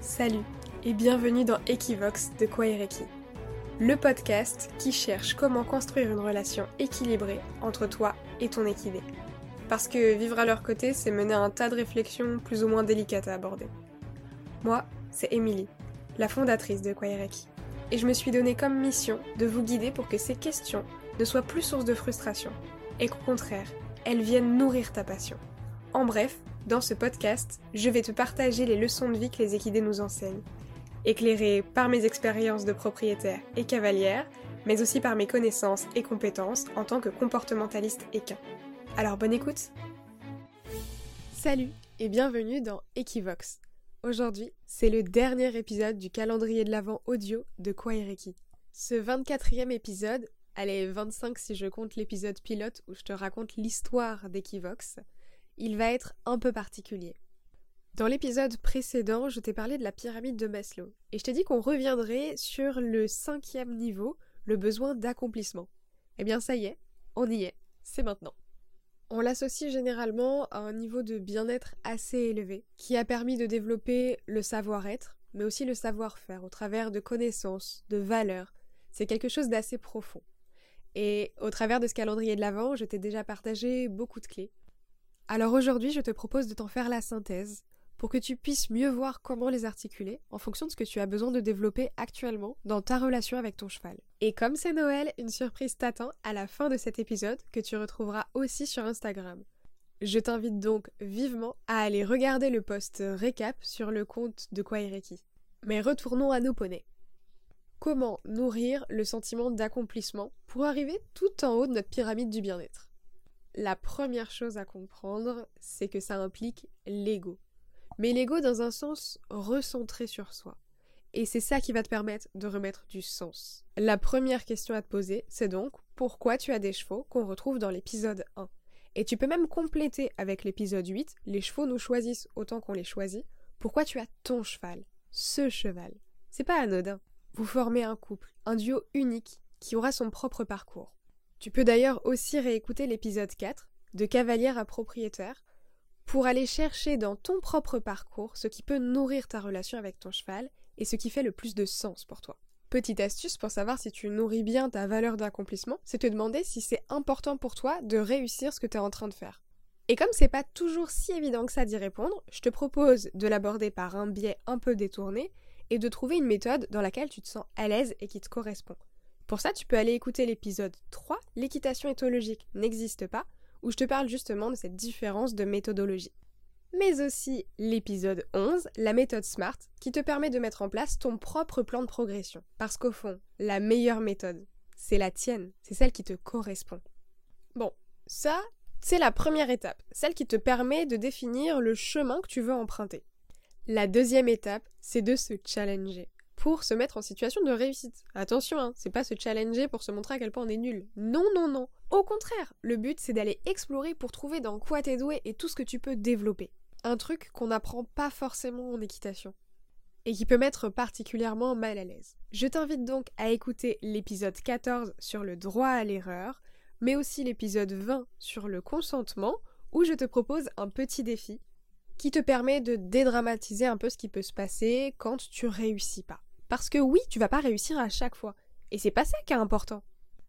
Salut et bienvenue dans Equivox de Kwaireki, le podcast qui cherche comment construire une relation équilibrée entre toi et ton équidé. Parce que vivre à leur côté, c'est mener un tas de réflexions plus ou moins délicates à aborder. Moi, c'est Émilie, la fondatrice de Kwaireki, et je me suis donné comme mission de vous guider pour que ces questions ne soient plus source de frustration, et qu'au contraire, elles viennent nourrir ta passion. En bref, dans ce podcast, je vais te partager les leçons de vie que les équidés nous enseignent, éclairées par mes expériences de propriétaire et cavalière, mais aussi par mes connaissances et compétences en tant que comportementaliste équin. Alors bonne écoute Salut et bienvenue dans Equivox. Aujourd'hui, c'est le dernier épisode du calendrier de l'Avent audio de Kwaireki. Ce 24e épisode, allez 25 si je compte l'épisode pilote où je te raconte l'histoire d'Equivox, il va être un peu particulier. Dans l'épisode précédent, je t'ai parlé de la pyramide de Maslow, et je t'ai dit qu'on reviendrait sur le cinquième niveau, le besoin d'accomplissement. Eh bien ça y est, on y est, c'est maintenant. On l'associe généralement à un niveau de bien-être assez élevé, qui a permis de développer le savoir-être, mais aussi le savoir-faire au travers de connaissances, de valeurs. C'est quelque chose d'assez profond. Et au travers de ce calendrier de l'Avent, je t'ai déjà partagé beaucoup de clés, alors aujourd'hui, je te propose de t'en faire la synthèse pour que tu puisses mieux voir comment les articuler en fonction de ce que tu as besoin de développer actuellement dans ta relation avec ton cheval. Et comme c'est Noël, une surprise t'attend à la fin de cet épisode que tu retrouveras aussi sur Instagram. Je t'invite donc vivement à aller regarder le post récap sur le compte de Kwaireki. Mais retournons à nos poneys. Comment nourrir le sentiment d'accomplissement pour arriver tout en haut de notre pyramide du bien-être? La première chose à comprendre, c'est que ça implique l'ego. Mais l'ego dans un sens recentré sur soi. Et c'est ça qui va te permettre de remettre du sens. La première question à te poser, c'est donc pourquoi tu as des chevaux qu'on retrouve dans l'épisode 1. Et tu peux même compléter avec l'épisode 8, les chevaux nous choisissent autant qu'on les choisit. Pourquoi tu as ton cheval, ce cheval? C'est pas anodin. Vous formez un couple, un duo unique qui aura son propre parcours. Tu peux d'ailleurs aussi réécouter l'épisode 4 de Cavalière à propriétaire pour aller chercher dans ton propre parcours ce qui peut nourrir ta relation avec ton cheval et ce qui fait le plus de sens pour toi. Petite astuce pour savoir si tu nourris bien ta valeur d'accomplissement, c'est te demander si c'est important pour toi de réussir ce que tu es en train de faire. Et comme c'est pas toujours si évident que ça d'y répondre, je te propose de l'aborder par un biais un peu détourné et de trouver une méthode dans laquelle tu te sens à l'aise et qui te correspond. Pour ça, tu peux aller écouter l'épisode 3, l'équitation éthologique n'existe pas, où je te parle justement de cette différence de méthodologie. Mais aussi l'épisode 11, la méthode SMART, qui te permet de mettre en place ton propre plan de progression. Parce qu'au fond, la meilleure méthode, c'est la tienne, c'est celle qui te correspond. Bon, ça, c'est la première étape, celle qui te permet de définir le chemin que tu veux emprunter. La deuxième étape, c'est de se challenger pour se mettre en situation de réussite. Attention, hein, c'est pas se challenger pour se montrer à quel point on est nul. Non, non, non. Au contraire, le but c'est d'aller explorer pour trouver dans quoi t'es doué et tout ce que tu peux développer. Un truc qu'on n'apprend pas forcément en équitation. Et qui peut mettre particulièrement mal à l'aise. Je t'invite donc à écouter l'épisode 14 sur le droit à l'erreur, mais aussi l'épisode 20 sur le consentement, où je te propose un petit défi qui te permet de dédramatiser un peu ce qui peut se passer quand tu réussis pas. Parce que oui, tu vas pas réussir à chaque fois. Et c'est pas ça qui est important.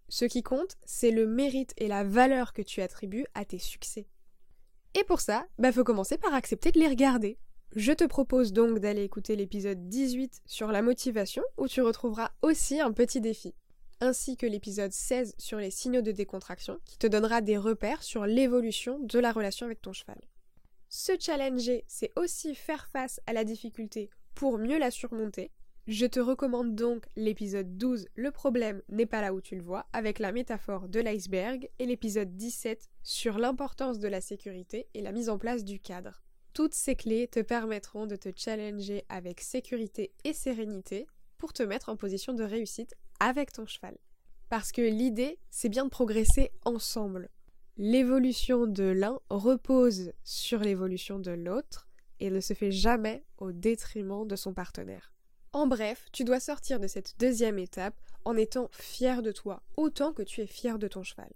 Ce qui compte, c'est le mérite et la valeur que tu attribues à tes succès. Et pour ça, bah faut commencer par accepter de les regarder. Je te propose donc d'aller écouter l'épisode 18 sur la motivation où tu retrouveras aussi un petit défi, ainsi que l'épisode 16 sur les signaux de décontraction qui te donnera des repères sur l'évolution de la relation avec ton cheval. Se challenger, c'est aussi faire face à la difficulté pour mieux la surmonter je te recommande donc l'épisode 12 Le problème n'est pas là où tu le vois avec la métaphore de l'iceberg et l'épisode 17 sur l'importance de la sécurité et la mise en place du cadre. Toutes ces clés te permettront de te challenger avec sécurité et sérénité pour te mettre en position de réussite avec ton cheval. Parce que l'idée, c'est bien de progresser ensemble. L'évolution de l'un repose sur l'évolution de l'autre et ne se fait jamais au détriment de son partenaire. En bref, tu dois sortir de cette deuxième étape en étant fier de toi, autant que tu es fier de ton cheval.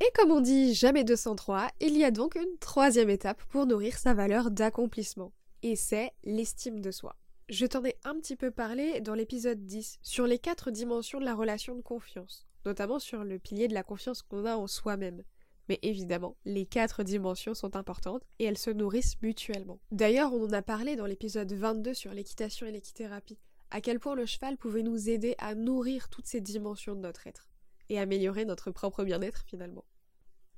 Et comme on dit jamais 203, il y a donc une troisième étape pour nourrir sa valeur d'accomplissement, et c'est l'estime de soi. Je t'en ai un petit peu parlé dans l'épisode 10 sur les quatre dimensions de la relation de confiance, notamment sur le pilier de la confiance qu'on a en soi-même. Mais évidemment, les quatre dimensions sont importantes et elles se nourrissent mutuellement. D'ailleurs, on en a parlé dans l'épisode 22 sur l'équitation et l'équithérapie, à quel point le cheval pouvait nous aider à nourrir toutes ces dimensions de notre être et améliorer notre propre bien-être finalement.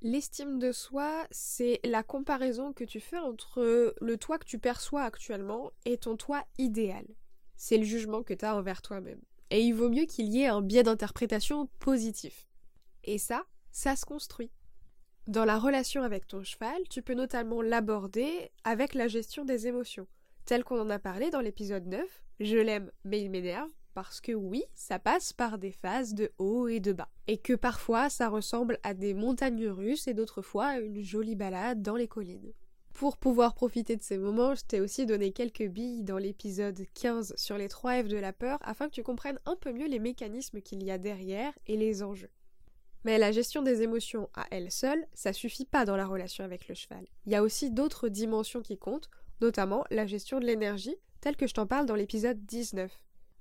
L'estime de soi, c'est la comparaison que tu fais entre le toi que tu perçois actuellement et ton toi idéal. C'est le jugement que tu as envers toi-même. Et il vaut mieux qu'il y ait un biais d'interprétation positif. Et ça, ça se construit. Dans la relation avec ton cheval, tu peux notamment l'aborder avec la gestion des émotions, tel qu'on en a parlé dans l'épisode 9, Je l'aime mais il m'énerve, parce que oui, ça passe par des phases de haut et de bas. Et que parfois ça ressemble à des montagnes russes et d'autres fois à une jolie balade dans les collines. Pour pouvoir profiter de ces moments, je t'ai aussi donné quelques billes dans l'épisode 15 sur les 3 F de la peur afin que tu comprennes un peu mieux les mécanismes qu'il y a derrière et les enjeux. Mais la gestion des émotions à elle seule, ça suffit pas dans la relation avec le cheval. Il y a aussi d'autres dimensions qui comptent, notamment la gestion de l'énergie, telle que je t'en parle dans l'épisode 19.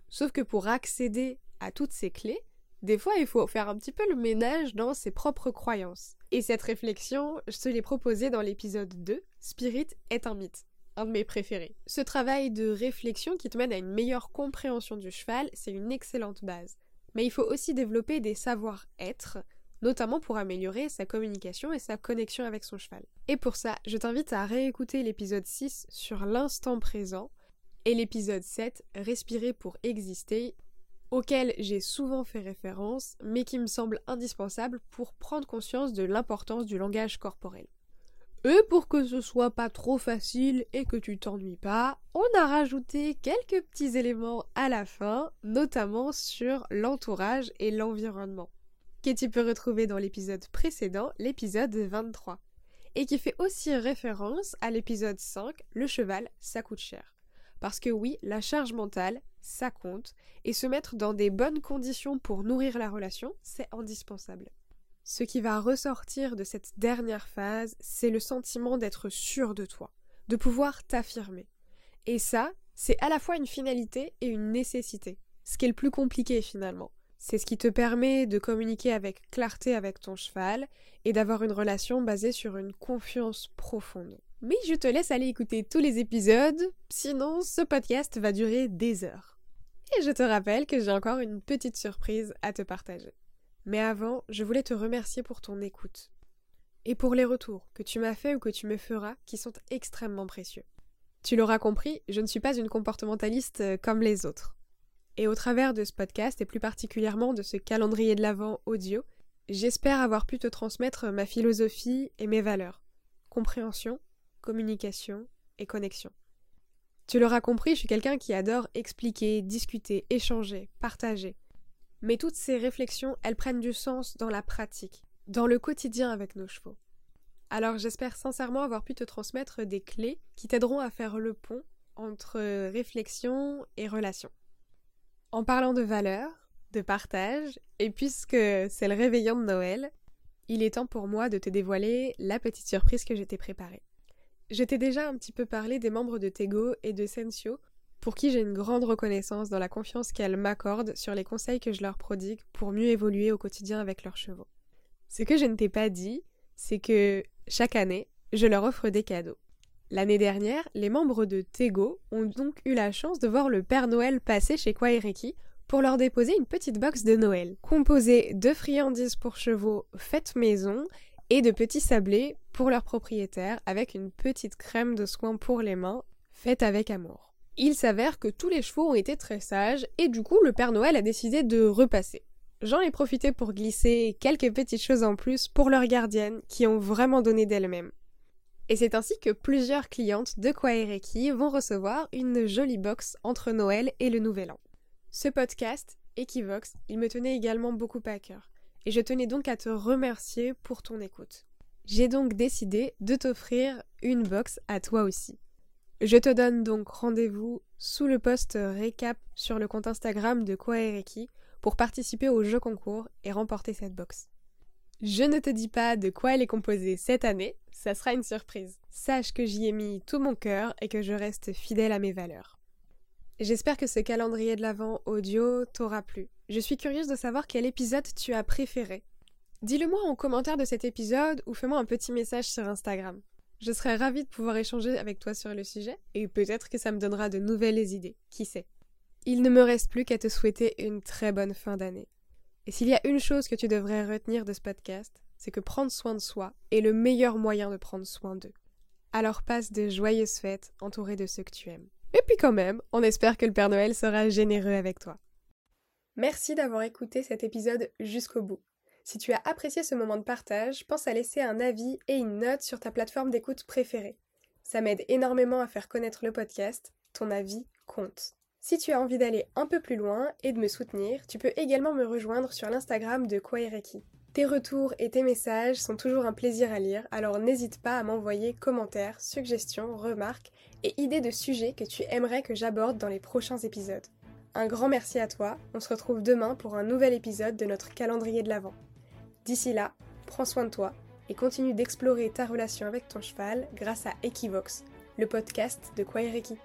Sauf que pour accéder à toutes ces clés, des fois il faut faire un petit peu le ménage dans ses propres croyances. Et cette réflexion, je te l'ai proposée dans l'épisode 2, Spirit est un mythe, un de mes préférés. Ce travail de réflexion qui te mène à une meilleure compréhension du cheval, c'est une excellente base. Mais il faut aussi développer des savoir-être, notamment pour améliorer sa communication et sa connexion avec son cheval. Et pour ça, je t'invite à réécouter l'épisode 6 sur l'instant présent, et l'épisode 7, Respirer pour exister, auquel j'ai souvent fait référence, mais qui me semble indispensable pour prendre conscience de l'importance du langage corporel. Et pour que ce soit pas trop facile et que tu t'ennuies pas, on a rajouté quelques petits éléments à la fin, notamment sur l'entourage et l'environnement, que tu peux retrouver dans l'épisode précédent, l'épisode 23, et qui fait aussi référence à l'épisode 5, Le cheval, ça coûte cher. Parce que oui, la charge mentale, ça compte, et se mettre dans des bonnes conditions pour nourrir la relation, c'est indispensable. Ce qui va ressortir de cette dernière phase, c'est le sentiment d'être sûr de toi, de pouvoir t'affirmer. Et ça, c'est à la fois une finalité et une nécessité, ce qui est le plus compliqué finalement. C'est ce qui te permet de communiquer avec clarté avec ton cheval et d'avoir une relation basée sur une confiance profonde. Mais je te laisse aller écouter tous les épisodes, sinon ce podcast va durer des heures. Et je te rappelle que j'ai encore une petite surprise à te partager. Mais avant, je voulais te remercier pour ton écoute. Et pour les retours que tu m'as fait ou que tu me feras, qui sont extrêmement précieux. Tu l'auras compris, je ne suis pas une comportementaliste euh, comme les autres. Et au travers de ce podcast, et plus particulièrement de ce calendrier de l'Avent audio, j'espère avoir pu te transmettre ma philosophie et mes valeurs. Compréhension, communication et connexion. Tu l'auras compris, je suis quelqu'un qui adore expliquer, discuter, échanger, partager. Mais toutes ces réflexions, elles prennent du sens dans la pratique, dans le quotidien avec nos chevaux. Alors j'espère sincèrement avoir pu te transmettre des clés qui t'aideront à faire le pont entre réflexion et relation. En parlant de valeurs, de partage, et puisque c'est le réveillon de Noël, il est temps pour moi de te dévoiler la petite surprise que j'étais préparée. Je t'ai déjà un petit peu parlé des membres de Tego et de Sensio, pour qui j'ai une grande reconnaissance dans la confiance qu'elles m'accordent sur les conseils que je leur prodigue pour mieux évoluer au quotidien avec leurs chevaux. Ce que je ne t'ai pas dit, c'est que chaque année, je leur offre des cadeaux. L'année dernière, les membres de Tego ont donc eu la chance de voir le Père Noël passer chez Kwaereki pour leur déposer une petite box de Noël, composée de friandises pour chevaux faites maison et de petits sablés pour leurs propriétaires avec une petite crème de soin pour les mains faite avec amour. Il s'avère que tous les chevaux ont été très sages et du coup le Père Noël a décidé de repasser. J'en ai profité pour glisser quelques petites choses en plus pour leurs gardiennes qui ont vraiment donné d'elles-mêmes. Et c'est ainsi que plusieurs clientes de Kwaereki vont recevoir une jolie box entre Noël et le Nouvel An. Ce podcast, Equivox, il me tenait également beaucoup à cœur et je tenais donc à te remercier pour ton écoute. J'ai donc décidé de t'offrir une box à toi aussi. Je te donne donc rendez-vous sous le post récap sur le compte Instagram de Kwaereki pour participer au jeu concours et remporter cette box. Je ne te dis pas de quoi elle est composée cette année, ça sera une surprise. Sache que j'y ai mis tout mon cœur et que je reste fidèle à mes valeurs. J'espère que ce calendrier de l'Avent audio t'aura plu. Je suis curieuse de savoir quel épisode tu as préféré. Dis-le-moi en commentaire de cet épisode ou fais-moi un petit message sur Instagram. Je serais ravie de pouvoir échanger avec toi sur le sujet et peut-être que ça me donnera de nouvelles idées, qui sait? Il ne me reste plus qu'à te souhaiter une très bonne fin d'année. Et s'il y a une chose que tu devrais retenir de ce podcast, c'est que prendre soin de soi est le meilleur moyen de prendre soin d'eux. Alors passe de joyeuses fêtes entourées de ceux que tu aimes. Et puis quand même, on espère que le Père Noël sera généreux avec toi. Merci d'avoir écouté cet épisode jusqu'au bout. Si tu as apprécié ce moment de partage, pense à laisser un avis et une note sur ta plateforme d'écoute préférée. Ça m'aide énormément à faire connaître le podcast, ton avis compte. Si tu as envie d'aller un peu plus loin et de me soutenir, tu peux également me rejoindre sur l'Instagram de Kwaireki. Tes retours et tes messages sont toujours un plaisir à lire, alors n'hésite pas à m'envoyer commentaires, suggestions, remarques et idées de sujets que tu aimerais que j'aborde dans les prochains épisodes. Un grand merci à toi, on se retrouve demain pour un nouvel épisode de notre calendrier de l'Avent. D'ici là, prends soin de toi et continue d'explorer ta relation avec ton cheval grâce à Equivox, le podcast de Kwaireki.